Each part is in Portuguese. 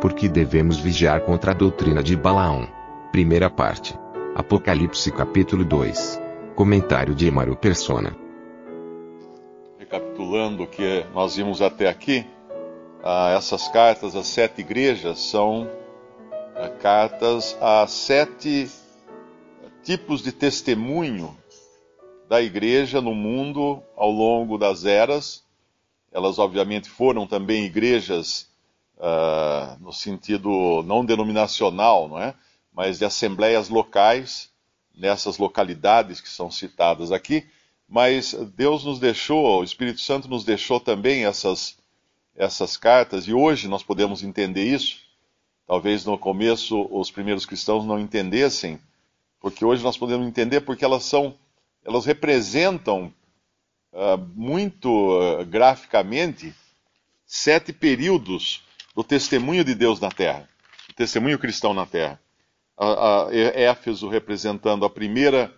Por que devemos vigiar contra a doutrina de Balaão? Primeira parte. Apocalipse capítulo 2. Comentário de Emaro Persona. Recapitulando o que nós vimos até aqui, ah, essas cartas às sete igrejas são ah, cartas a sete tipos de testemunho da igreja no mundo ao longo das eras. Elas, obviamente, foram também igrejas ah, no sentido não denominacional, não é? mas de assembleias locais, nessas localidades que são citadas aqui. Mas Deus nos deixou, o Espírito Santo nos deixou também essas, essas cartas, e hoje nós podemos entender isso. Talvez no começo os primeiros cristãos não entendessem, porque hoje nós podemos entender porque elas são, elas representam uh, muito uh, graficamente sete períodos do testemunho de Deus na Terra, o testemunho cristão na Terra a, a Éfeso representando a primeira,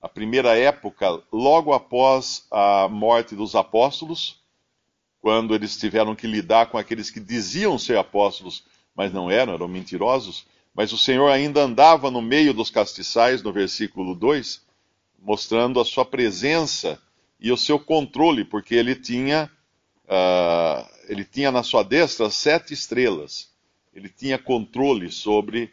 a primeira época, logo após a morte dos apóstolos, quando eles tiveram que lidar com aqueles que diziam ser apóstolos, mas não eram, eram mentirosos. Mas o Senhor ainda andava no meio dos castiçais, no versículo 2, mostrando a sua presença e o seu controle, porque ele tinha, uh, ele tinha na sua destra sete estrelas. Ele tinha controle sobre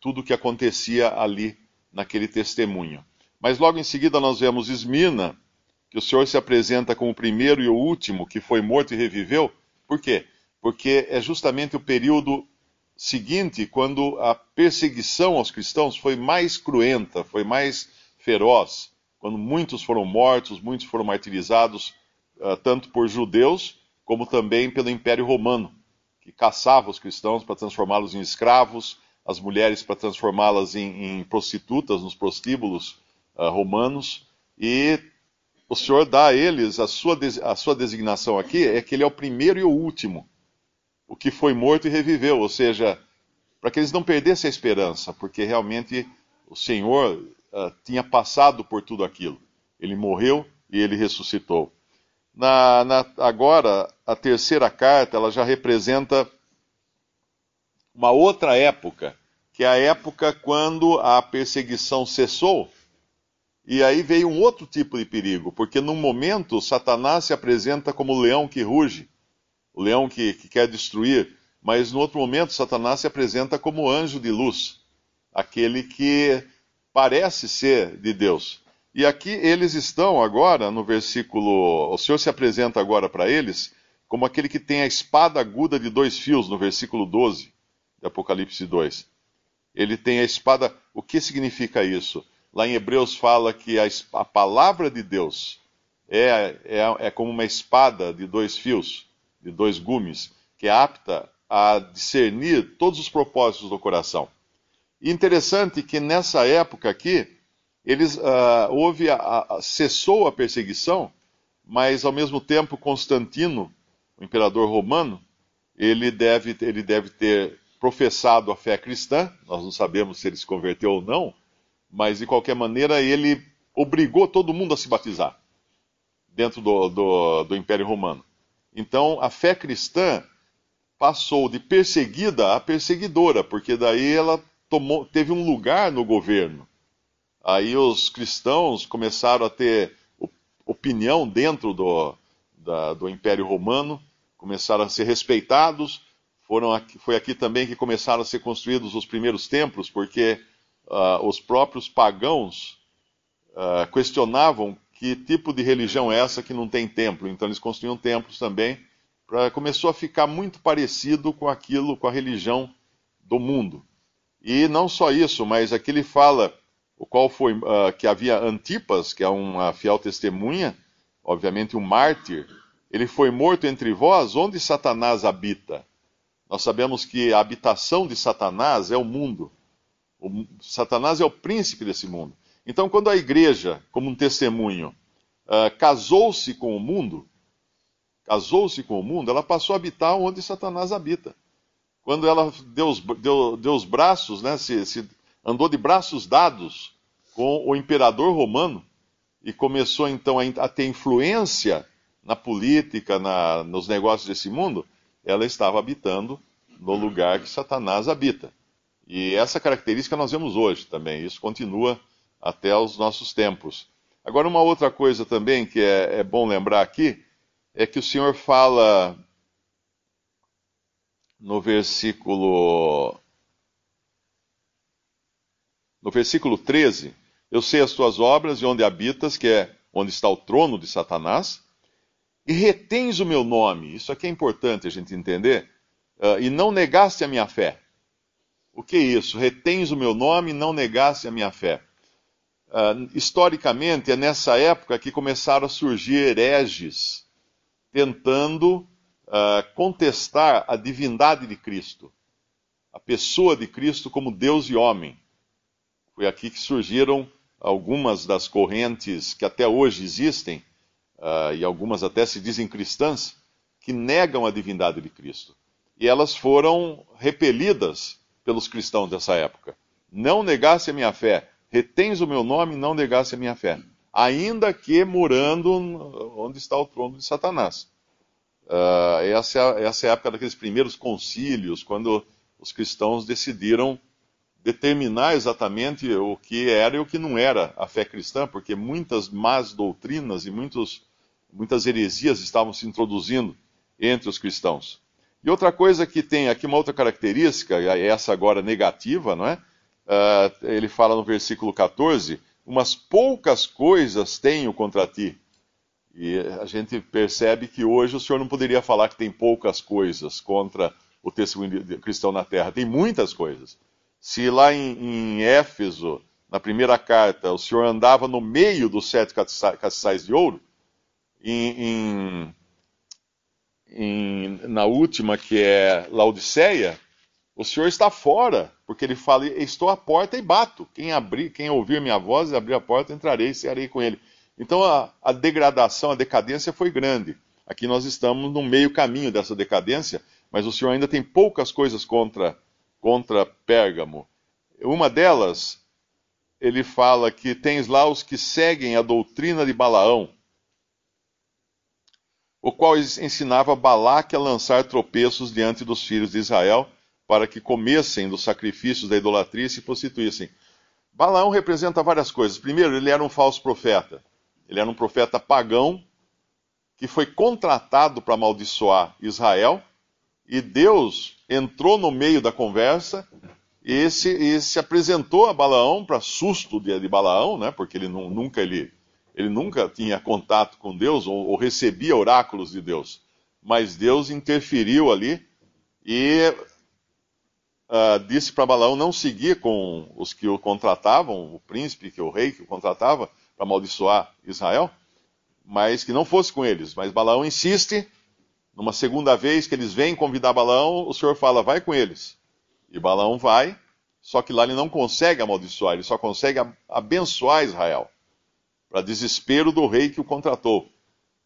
tudo o que acontecia ali naquele testemunho. Mas logo em seguida nós vemos Esmirna, que o Senhor se apresenta como o primeiro e o último que foi morto e reviveu. Por quê? Porque é justamente o período seguinte, quando a perseguição aos cristãos foi mais cruenta, foi mais feroz, quando muitos foram mortos, muitos foram martirizados, uh, tanto por judeus como também pelo Império Romano, que caçava os cristãos para transformá-los em escravos, as mulheres para transformá-las em, em, prostitutas nos prostíbulos uh, romanos. E o Senhor dá a eles a sua, a sua designação aqui é que ele é o primeiro e o último, o que foi morto e reviveu, ou seja, para que eles não perdessem a esperança, porque realmente o Senhor uh, tinha passado por tudo aquilo. Ele morreu e ele ressuscitou. Na, na, agora, a terceira carta, ela já representa uma outra época, que é a época quando a perseguição cessou. E aí veio um outro tipo de perigo, porque num momento Satanás se apresenta como o leão que ruge, o leão que, que quer destruir, mas no outro momento Satanás se apresenta como anjo de luz, aquele que parece ser de Deus. E aqui eles estão agora, no versículo. O Senhor se apresenta agora para eles como aquele que tem a espada aguda de dois fios, no versículo 12 de Apocalipse 2. Ele tem a espada. O que significa isso? Lá em Hebreus fala que a, a palavra de Deus é, é, é como uma espada de dois fios, de dois gumes, que é apta a discernir todos os propósitos do coração. E interessante que nessa época aqui, eles uh, houve a, a, cessou a perseguição, mas ao mesmo tempo Constantino, o imperador romano, ele deve, ele deve ter professado a fé cristã, nós não sabemos se ele se converteu ou não, mas de qualquer maneira ele obrigou todo mundo a se batizar dentro do, do, do Império Romano. Então a fé cristã passou de perseguida a perseguidora, porque daí ela tomou, teve um lugar no governo. Aí os cristãos começaram a ter opinião dentro do, da, do Império Romano, começaram a ser respeitados, foram aqui, foi aqui também que começaram a ser construídos os primeiros templos, porque uh, os próprios pagãos uh, questionavam que tipo de religião é essa que não tem templo. Então eles construíam templos também. Pra, começou a ficar muito parecido com aquilo, com a religião do mundo. E não só isso, mas aqui ele fala o qual foi uh, que havia Antipas, que é uma fiel testemunha, obviamente um mártir, ele foi morto entre vós, onde Satanás habita? Nós sabemos que a habitação de Satanás é o mundo. O, Satanás é o príncipe desse mundo. Então, quando a igreja, como um testemunho, uh, casou-se com o mundo, casou-se com o mundo, ela passou a habitar onde Satanás habita. Quando ela deu os, deu, deu os braços, né, se, se andou de braços dados com o imperador romano e começou então a, ter influência na política, na, nos negócios desse mundo, ela estava habitando no lugar que Satanás habita. E essa característica nós vemos hoje também. Isso continua até os nossos tempos. Agora, uma outra coisa também que é, é bom lembrar aqui é que o Senhor fala no versículo no versículo 13, eu sei as tuas obras e onde habitas, que é onde está o trono de Satanás, e retens o meu nome. Isso aqui é importante a gente entender. Uh, e não negaste a minha fé. O que é isso? Retens o meu nome e não negaste a minha fé. Uh, historicamente, é nessa época que começaram a surgir hereges tentando uh, contestar a divindade de Cristo, a pessoa de Cristo como Deus e homem. Foi aqui que surgiram algumas das correntes que até hoje existem, uh, e algumas até se dizem cristãs, que negam a divindade de Cristo. E elas foram repelidas pelos cristãos dessa época. Não negasse a minha fé, retens o meu nome não negasse a minha fé. Ainda que morando onde está o trono de Satanás. Uh, essa, é, essa é a época daqueles primeiros concílios, quando os cristãos decidiram determinar exatamente o que era e o que não era a fé cristã, porque muitas más doutrinas e muitos, muitas heresias estavam se introduzindo entre os cristãos. E outra coisa que tem aqui, uma outra característica, essa agora negativa, não é? Uh, ele fala no versículo 14: Umas poucas coisas tenho contra ti. E a gente percebe que hoje o senhor não poderia falar que tem poucas coisas contra o testemunho cristão na terra. Tem muitas coisas. Se lá em, em Éfeso, na primeira carta, o senhor andava no meio dos sete castiçais de ouro, em, em, na última, que é Laodiceia, o senhor está fora, porque ele fala: Estou à porta e bato. Quem abrir, quem ouvir minha voz e abrir a porta, entrarei e cearei com ele. Então a, a degradação, a decadência foi grande. Aqui nós estamos no meio caminho dessa decadência, mas o senhor ainda tem poucas coisas contra contra Pérgamo. Uma delas, ele fala que tens lá os que seguem a doutrina de Balaão, o qual ensinava Balaque a lançar tropeços diante dos filhos de Israel, para que comessem dos sacrifícios da idolatria e se prostituíssem. Balaão representa várias coisas. Primeiro, ele era um falso profeta. Ele era um profeta pagão que foi contratado para amaldiçoar Israel e Deus entrou no meio da conversa e se, e se apresentou a Balaão para susto de, de, Balaão, né? Porque ele não, nunca ele, ele nunca tinha contato com Deus ou, ou recebia oráculos de Deus, mas Deus interferiu ali e uh, disse para Balaão não seguir com os que o contratavam, o príncipe, que o rei que o contratava para amaldiçoar Israel, mas que não fosse com eles. Mas Balaão insiste numa segunda vez que eles vêm convidar Balaão, o Senhor fala, vai com eles. E Balaão vai, só que lá ele não consegue amaldiçoar, ele só consegue abençoar Israel, para desespero do rei que o contratou.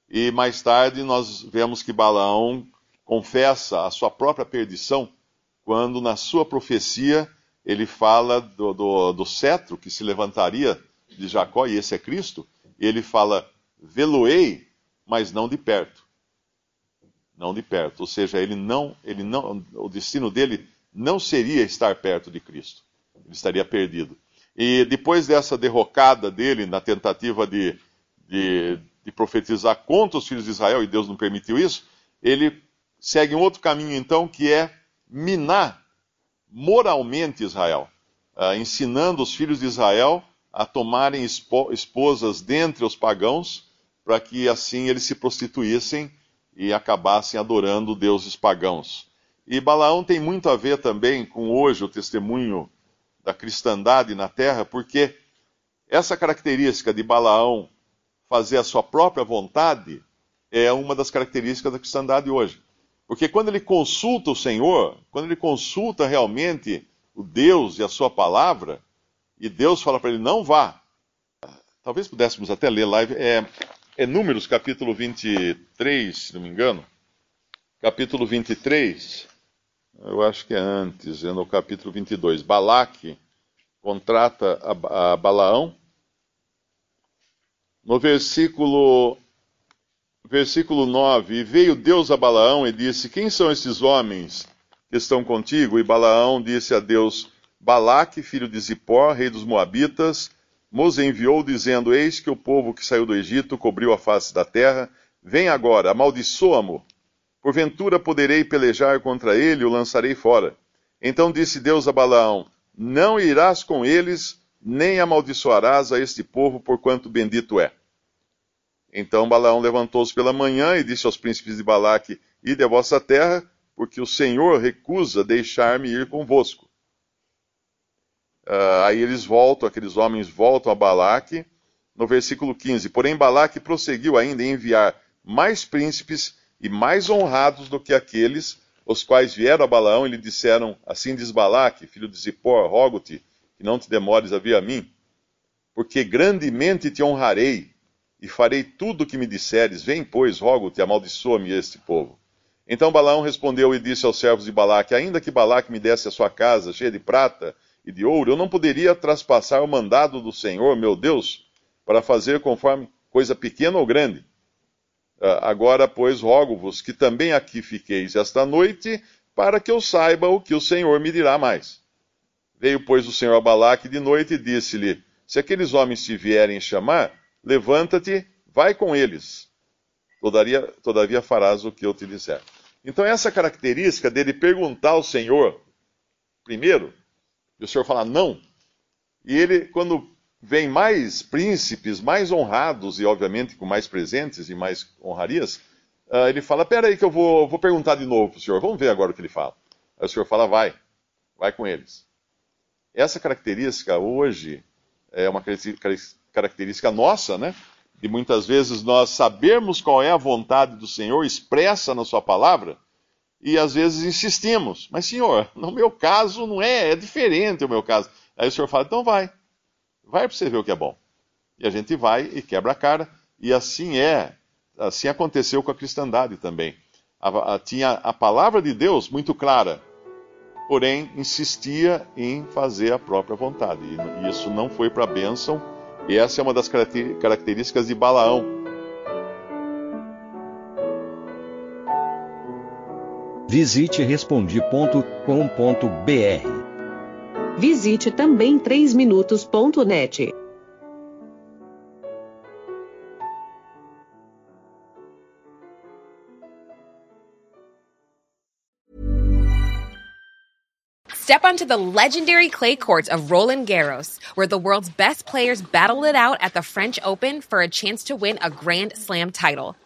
E mais tarde nós vemos que Balaão confessa a sua própria perdição, quando na sua profecia ele fala do, do, do cetro que se levantaria de Jacó, e esse é Cristo, e ele fala: Veloei, mas não de perto não de perto. Ou seja, ele não, ele não, o destino dele não seria estar perto de Cristo. Ele estaria perdido. E depois dessa derrocada dele na tentativa de, de, de profetizar contra os filhos de Israel, e Deus não permitiu isso, ele segue um outro caminho então, que é minar moralmente Israel, uh, ensinando os filhos de Israel a tomarem esposas dentre os pagãos, para que assim eles se prostituíssem e acabassem adorando deuses pagãos. E Balaão tem muito a ver também com hoje o testemunho da cristandade na terra, porque essa característica de Balaão fazer a sua própria vontade é uma das características da cristandade hoje. Porque quando ele consulta o Senhor, quando ele consulta realmente o Deus e a sua palavra, e Deus fala para ele: não vá. Talvez pudéssemos até ler lá, é, é Números capítulo 23, se não me engano. Capítulo 23, eu acho que é antes, é no capítulo 22. Balaque contrata a, a Balaão. No versículo versículo 9: E veio Deus a Balaão e disse: Quem são esses homens que estão contigo? E Balaão disse a Deus: Balaque, filho de Zippor, rei dos Moabitas, nos enviou, dizendo: Eis que o povo que saiu do Egito cobriu a face da terra. Vem agora, amaldiçoa-mo. Porventura poderei pelejar contra ele e o lançarei fora. Então disse Deus a Balaão: Não irás com eles, nem amaldiçoarás a este povo, porquanto bendito é. Então Balaão levantou-se pela manhã e disse aos príncipes de Balaque: Ide a vossa terra, porque o Senhor recusa deixar-me ir convosco. Uh, aí eles voltam, aqueles homens voltam a Balaque, no versículo 15. Porém, Balaque prosseguiu ainda em enviar mais príncipes e mais honrados do que aqueles, os quais vieram a Balaão e lhe disseram: Assim diz Balaque, filho de Zippor, rogo-te que não te demores a vir a mim, porque grandemente te honrarei e farei tudo o que me disseres. Vem, pois, rogo-te, amaldiçoa-me este povo. Então Balaão respondeu e disse aos servos de Balaque: Ainda que Balaque me desse a sua casa cheia de prata e de ouro, eu não poderia traspassar o mandado do Senhor, meu Deus, para fazer conforme coisa pequena ou grande. Ah, agora, pois, rogo-vos que também aqui fiqueis esta noite, para que eu saiba o que o Senhor me dirá mais. Veio, pois, o Senhor a Balaque de noite e disse-lhe: Se aqueles homens te vierem chamar, levanta-te, vai com eles. Todavia, todavia farás o que eu te disser. Então, essa característica dele perguntar ao Senhor, primeiro, o Senhor falar não, e ele, quando vem mais príncipes, mais honrados e, obviamente, com mais presentes e mais honrarias, uh, ele fala: Pera aí, que eu vou, vou perguntar de novo para o Senhor, vamos ver agora o que ele fala. Aí o Senhor fala: Vai, vai com eles. Essa característica hoje é uma característica nossa, né? De muitas vezes nós sabermos qual é a vontade do Senhor expressa na Sua palavra e às vezes insistimos. Mas, Senhor, no meu caso não é, é diferente o meu caso. Aí o Senhor fala: então vai, vai para você ver o que é bom. E a gente vai e quebra a cara, e assim é, assim aconteceu com a cristandade também. A, a, tinha a palavra de Deus muito clara, porém insistia em fazer a própria vontade. E isso não foi para a bênção, e essa é uma das características de Balaão. Visite respondi.com.br. Visite também 3minutos.net. Step onto the legendary clay courts of Roland Garros, where the world's best players battle it out at the French Open for a chance to win a Grand Slam title.